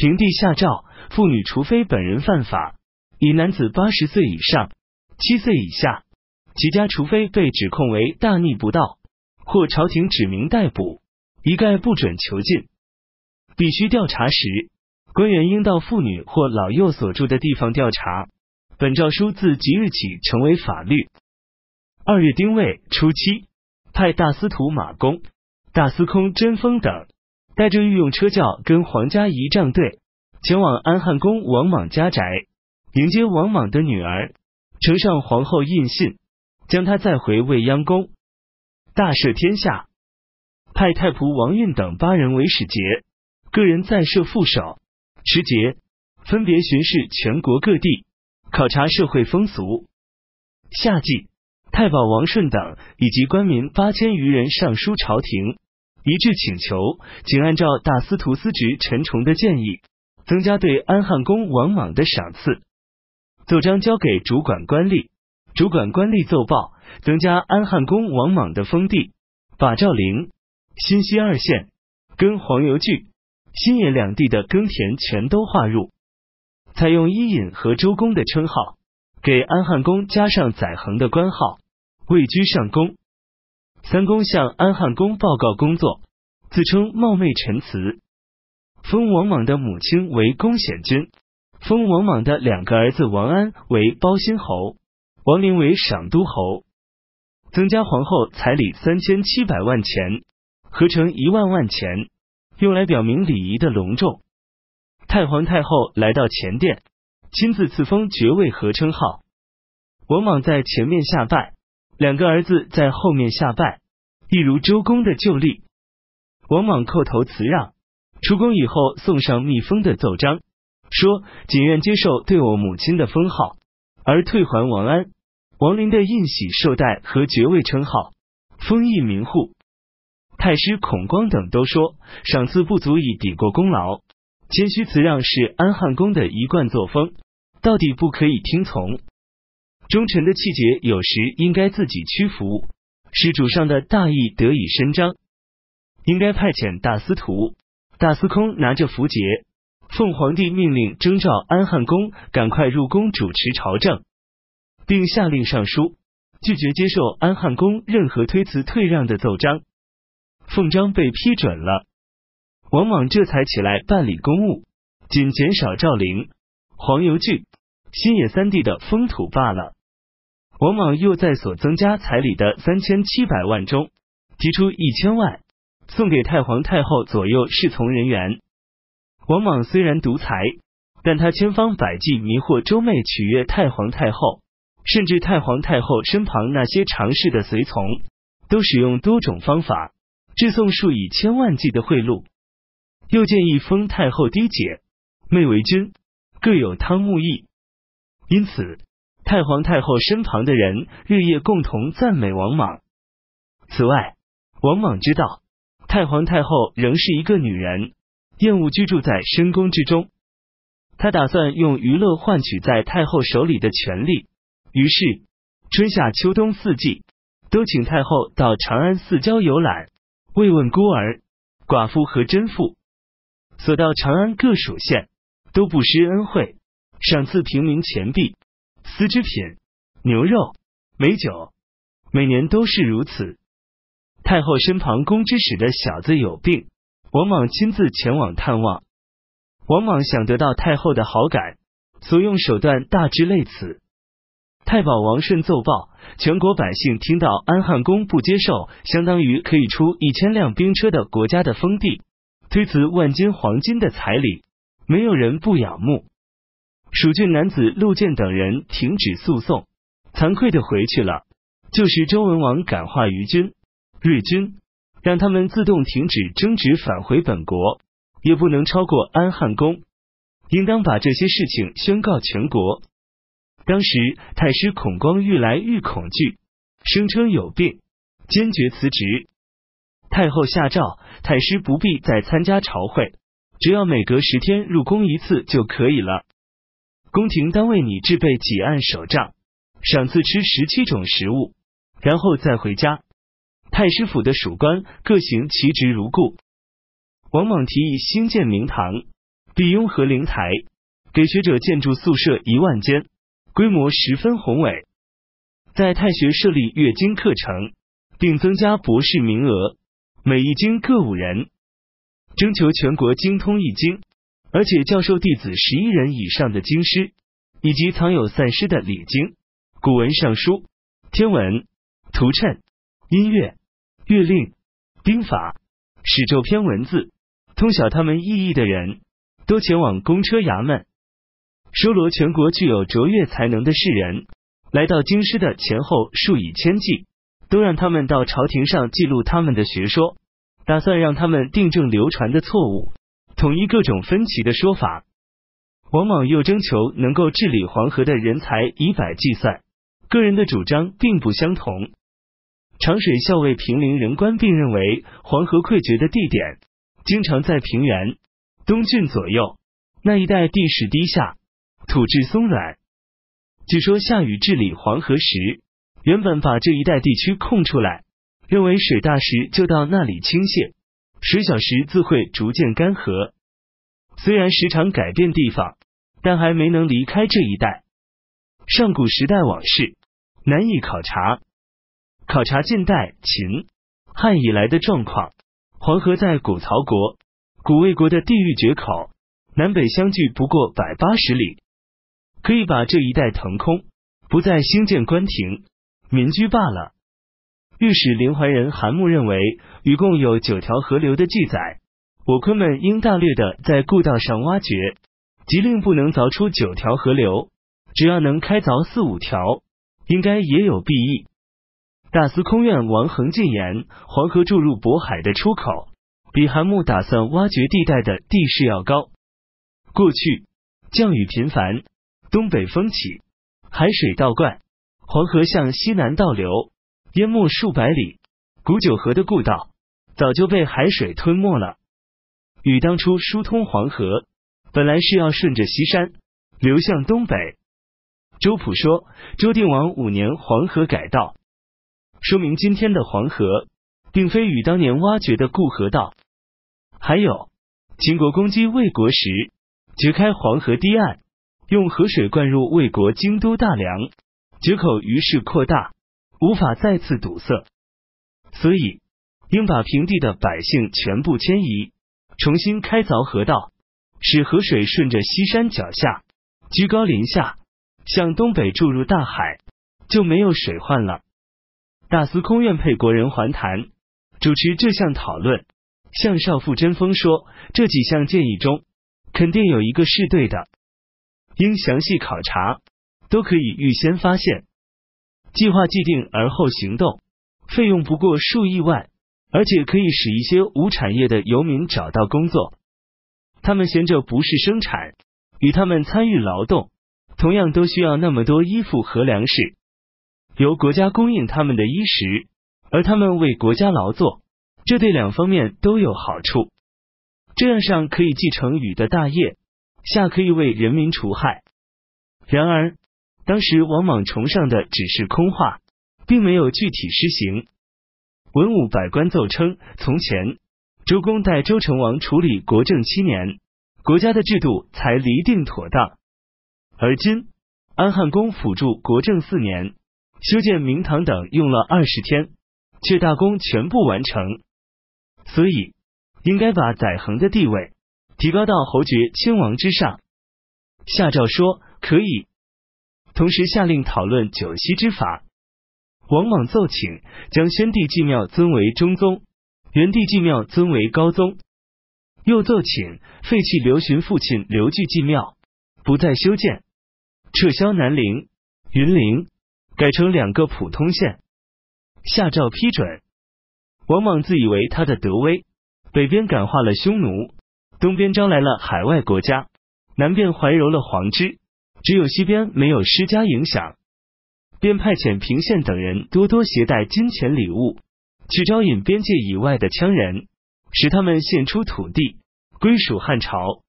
平地下诏，妇女除非本人犯法，以男子八十岁以上、七岁以下，其家除非被指控为大逆不道，或朝廷指明逮捕，一概不准囚禁。必须调查时，官员应到妇女或老幼所住的地方调查。本诏书自即日起成为法律。二月丁未初七，派大司徒马公、大司空甄封等。带着御用车轿跟皇家仪仗队前往安汉宫王莽家宅，迎接王莽的女儿，呈上皇后印信，将她载回未央宫。大赦天下，派太仆王运等八人为使节，个人再设副手持节，分别巡视全国各地，考察社会风俗。夏季，太保王顺等以及官民八千余人上书朝廷。一致请求，仅按照大司徒司职陈崇的建议，增加对安汉公王莽的赏赐。奏章交给主管官吏，主管官吏奏报，增加安汉公王莽的封地，把赵陵、新西二县跟黄油聚、新野两地的耕田全都划入，采用伊尹和周公的称号，给安汉公加上载衡的官号，位居上公。三公向安汉公报告工作，自称冒昧陈词，封王莽的母亲为公显君，封王莽的两个儿子王安为包心侯，王陵为赏都侯，增加皇后彩礼三千七百万钱，合成一万万钱，用来表明礼仪的隆重。太皇太后来到前殿，亲自赐封爵位和称号，王莽在前面下拜。两个儿子在后面下拜，一如周公的旧例。王莽叩头辞让，出宫以后送上密封的奏章，说仅愿接受对我母亲的封号，而退还王安、王林的印玺绶带和爵位称号，封邑民户。太师孔光等都说赏赐不足以抵过功劳，谦虚辞让是安汉公的一贯作风，到底不可以听从。忠臣的气节有时应该自己屈服，使主上的大义得以伸张。应该派遣大司徒、大司空拿着符节，奉皇帝命令征召安汉公赶快入宫主持朝政，并下令上书拒绝接受安汉公任何推辞退让的奏章。奉章被批准了，王莽这才起来办理公务，仅减少赵陵、黄油郡、新野三地的封土罢了。王莽又在所增加彩礼的三千七百万中，提出一千万送给太皇太后左右侍从人员。王莽虽然独裁，但他千方百计迷惑周妹取悦太皇太后，甚至太皇太后身旁那些常侍的随从，都使用多种方法，致送数以千万计的贿赂。又建议封太后嫡姐妹为君，各有汤沐邑。因此。太皇太后身旁的人日夜共同赞美王莽。此外，王莽知道太皇太后仍是一个女人，厌恶居住在深宫之中。他打算用娱乐换取在太后手里的权利，于是春夏秋冬四季都请太后到长安四郊游览，慰问孤儿、寡妇和贞妇。所到长安各属县都不施恩惠，赏赐平民钱币。丝织品、牛肉、美酒，每年都是如此。太后身旁宫之使的小子有病，王莽亲自前往探望。王莽想得到太后的好感，所用手段大致类似。太保王顺奏报，全国百姓听到安汉公不接受相当于可以出一千辆兵车的国家的封地，推辞万金黄金的彩礼，没有人不仰慕。蜀郡男子陆建等人停止诉讼，惭愧的回去了。就是周文王感化于君、瑞君，让他们自动停止争执，返回本国，也不能超过安汉宫。应当把这些事情宣告全国。当时太师孔光愈来愈恐惧，声称有病，坚决辞职。太后下诏，太师不必再参加朝会，只要每隔十天入宫一次就可以了。宫廷单为你制备几案手杖，赏赐吃十七种食物，然后再回家。太师府的属官各行其职如故。王莽提议兴建明堂，必雍和灵台，给学者建筑宿舍一万间，规模十分宏伟。在太学设立月经课程，并增加博士名额，每一经各五人，征求全国精通易经，而且教授弟子十一人以上的经师，以及藏有散失的礼经、古文尚书、天文、图谶、音乐、乐令、兵法、史咒篇文字，通晓他们意义的人，都前往公车衙门，收罗全国具有卓越才能的士人。来到京师的前后数以千计，都让他们到朝廷上记录他们的学说，打算让他们订正流传的错误，统一各种分歧的说法。王莽又征求能够治理黄河的人才以百计算，个人的主张并不相同。长水校尉平陵人官并认为，黄河溃决的地点经常在平原、东郡左右那一带，地势低下，土质松软。据说夏禹治理黄河时，原本把这一带地区空出来，认为水大时就到那里倾泻，水小时自会逐渐干涸。虽然时常改变地方，但还没能离开这一带。上古时代往事难以考察，考察近代秦汉以来的状况。黄河在古曹国、古魏国的地域决口，南北相距不过百八十里。可以把这一带腾空，不再兴建官亭、民居罢了。御史林怀仁韩穆认为，禹共有九条河流的记载，我昆们应大略的在故道上挖掘，即令不能凿出九条河流，只要能开凿四五条，应该也有裨益。大司空院王恒进言，黄河注入渤海的出口，比韩穆打算挖掘地带的地势要高。过去降雨频繁。东北风起，海水倒灌，黄河向西南倒流，淹没数百里。古九河的故道早就被海水吞没了。禹当初疏通黄河，本来是要顺着西山流向东北。周普说，周定王五年黄河改道，说明今天的黄河并非禹当年挖掘的固河道。还有，秦国攻击魏国时，掘开黄河堤岸。用河水灌入魏国京都大梁，决口于是扩大，无法再次堵塞，所以应把平地的百姓全部迁移，重新开凿河道，使河水顺着西山脚下居高临下，向东北注入大海，就没有水患了。大司空院配国人还谈主持这项讨论，向少傅针锋说：这几项建议中，肯定有一个是对的。应详细考察，都可以预先发现。计划既定而后行动，费用不过数亿万，而且可以使一些无产业的游民找到工作。他们闲着不是生产，与他们参与劳动，同样都需要那么多衣服和粮食，由国家供应他们的衣食，而他们为国家劳作，这对两方面都有好处。这样上可以继承禹的大业。下可以为人民除害。然而，当时王莽崇尚的只是空话，并没有具体施行。文武百官奏称：从前周公代周成王处理国政七年，国家的制度才厘定妥当；而今安汉公辅助国政四年，修建明堂等用了二十天，却大功全部完成。所以，应该把载衡的地位。提高到侯爵、亲王之上。下诏说可以，同时下令讨论九锡之法。王莽奏请将宣帝祭庙尊为中宗，元帝祭庙尊为高宗。又奏请废弃刘询父亲刘据祭庙，不再修建，撤销南陵、云陵，改成两个普通县。下诏批准。王莽自以为他的德威，北边感化了匈奴。东边招来了海外国家，南边怀柔了黄之，只有西边没有施加影响，便派遣平县等人多多携带金钱礼物，去招引边界以外的羌人，使他们献出土地，归属汉朝。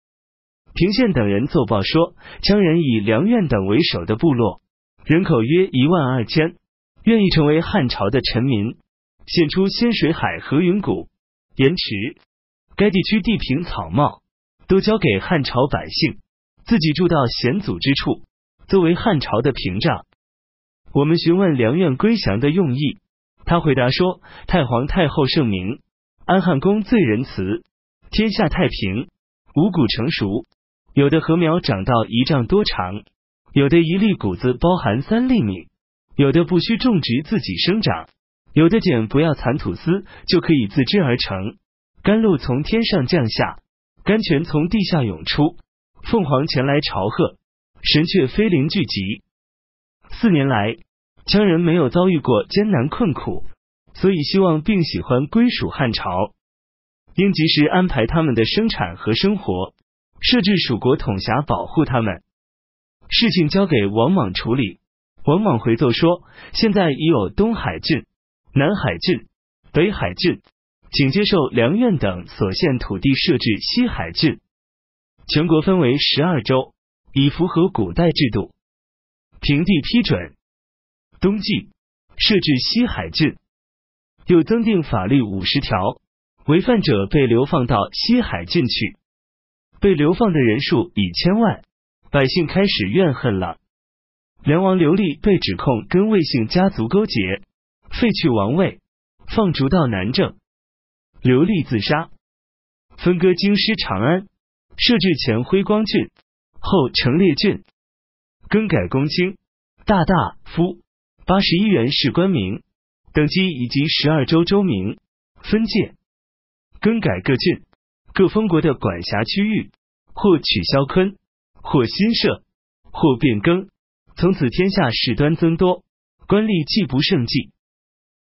平县等人奏报说，羌人以梁苑等为首的部落，人口约一万二千，愿意成为汉朝的臣民，献出仙水海和云谷、盐池。该地区地平草茂，都交给汉朝百姓，自己住到险阻之处，作为汉朝的屏障。我们询问梁苑归降的用意，他回答说：太皇太后圣明，安汉宫最仁慈，天下太平，五谷成熟。有的禾苗长到一丈多长，有的一粒谷子包含三粒米，有的不需种植自己生长，有的碱不要蚕吐丝就可以自织而成。甘露从天上降下，甘泉从地下涌出，凤凰前来朝贺，神雀飞灵聚集。四年来，羌人没有遭遇过艰难困苦，所以希望并喜欢归属汉朝，应及时安排他们的生产和生活。设置蜀国统辖，保护他们。事情交给王莽处理。王莽回奏说：现在已有东海郡、南海郡、北海郡，请接受梁苑等所献土地，设置西海郡。全国分为十二州，以符合古代制度。平地批准。冬季设置西海郡，又增订法律五十条，违犯者被流放到西海郡去。被流放的人数已千万，百姓开始怨恨了。梁王刘立被指控跟魏姓家族勾结，废去王位，放逐到南郑。刘立自杀，分割京师长安，设置前辉光郡，后成烈郡，更改公卿、大大夫、八十一员士官名。等级以及十二州州名。分界，更改各郡。各封国的管辖区域，或取消坤，或新设，或变更，从此天下事端增多，官吏既不胜计。